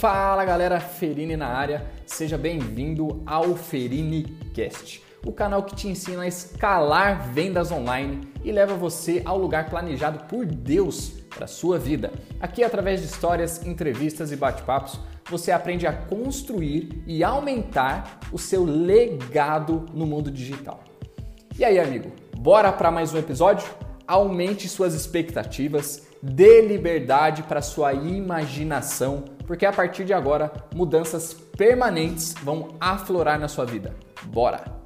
Fala galera, Ferini na área, seja bem-vindo ao Ferini Cast, o canal que te ensina a escalar vendas online e leva você ao lugar planejado por Deus para sua vida. Aqui, através de histórias, entrevistas e bate-papos, você aprende a construir e aumentar o seu legado no mundo digital. E aí, amigo, bora para mais um episódio? Aumente suas expectativas, dê liberdade para sua imaginação, porque a partir de agora mudanças permanentes vão aflorar na sua vida. Bora!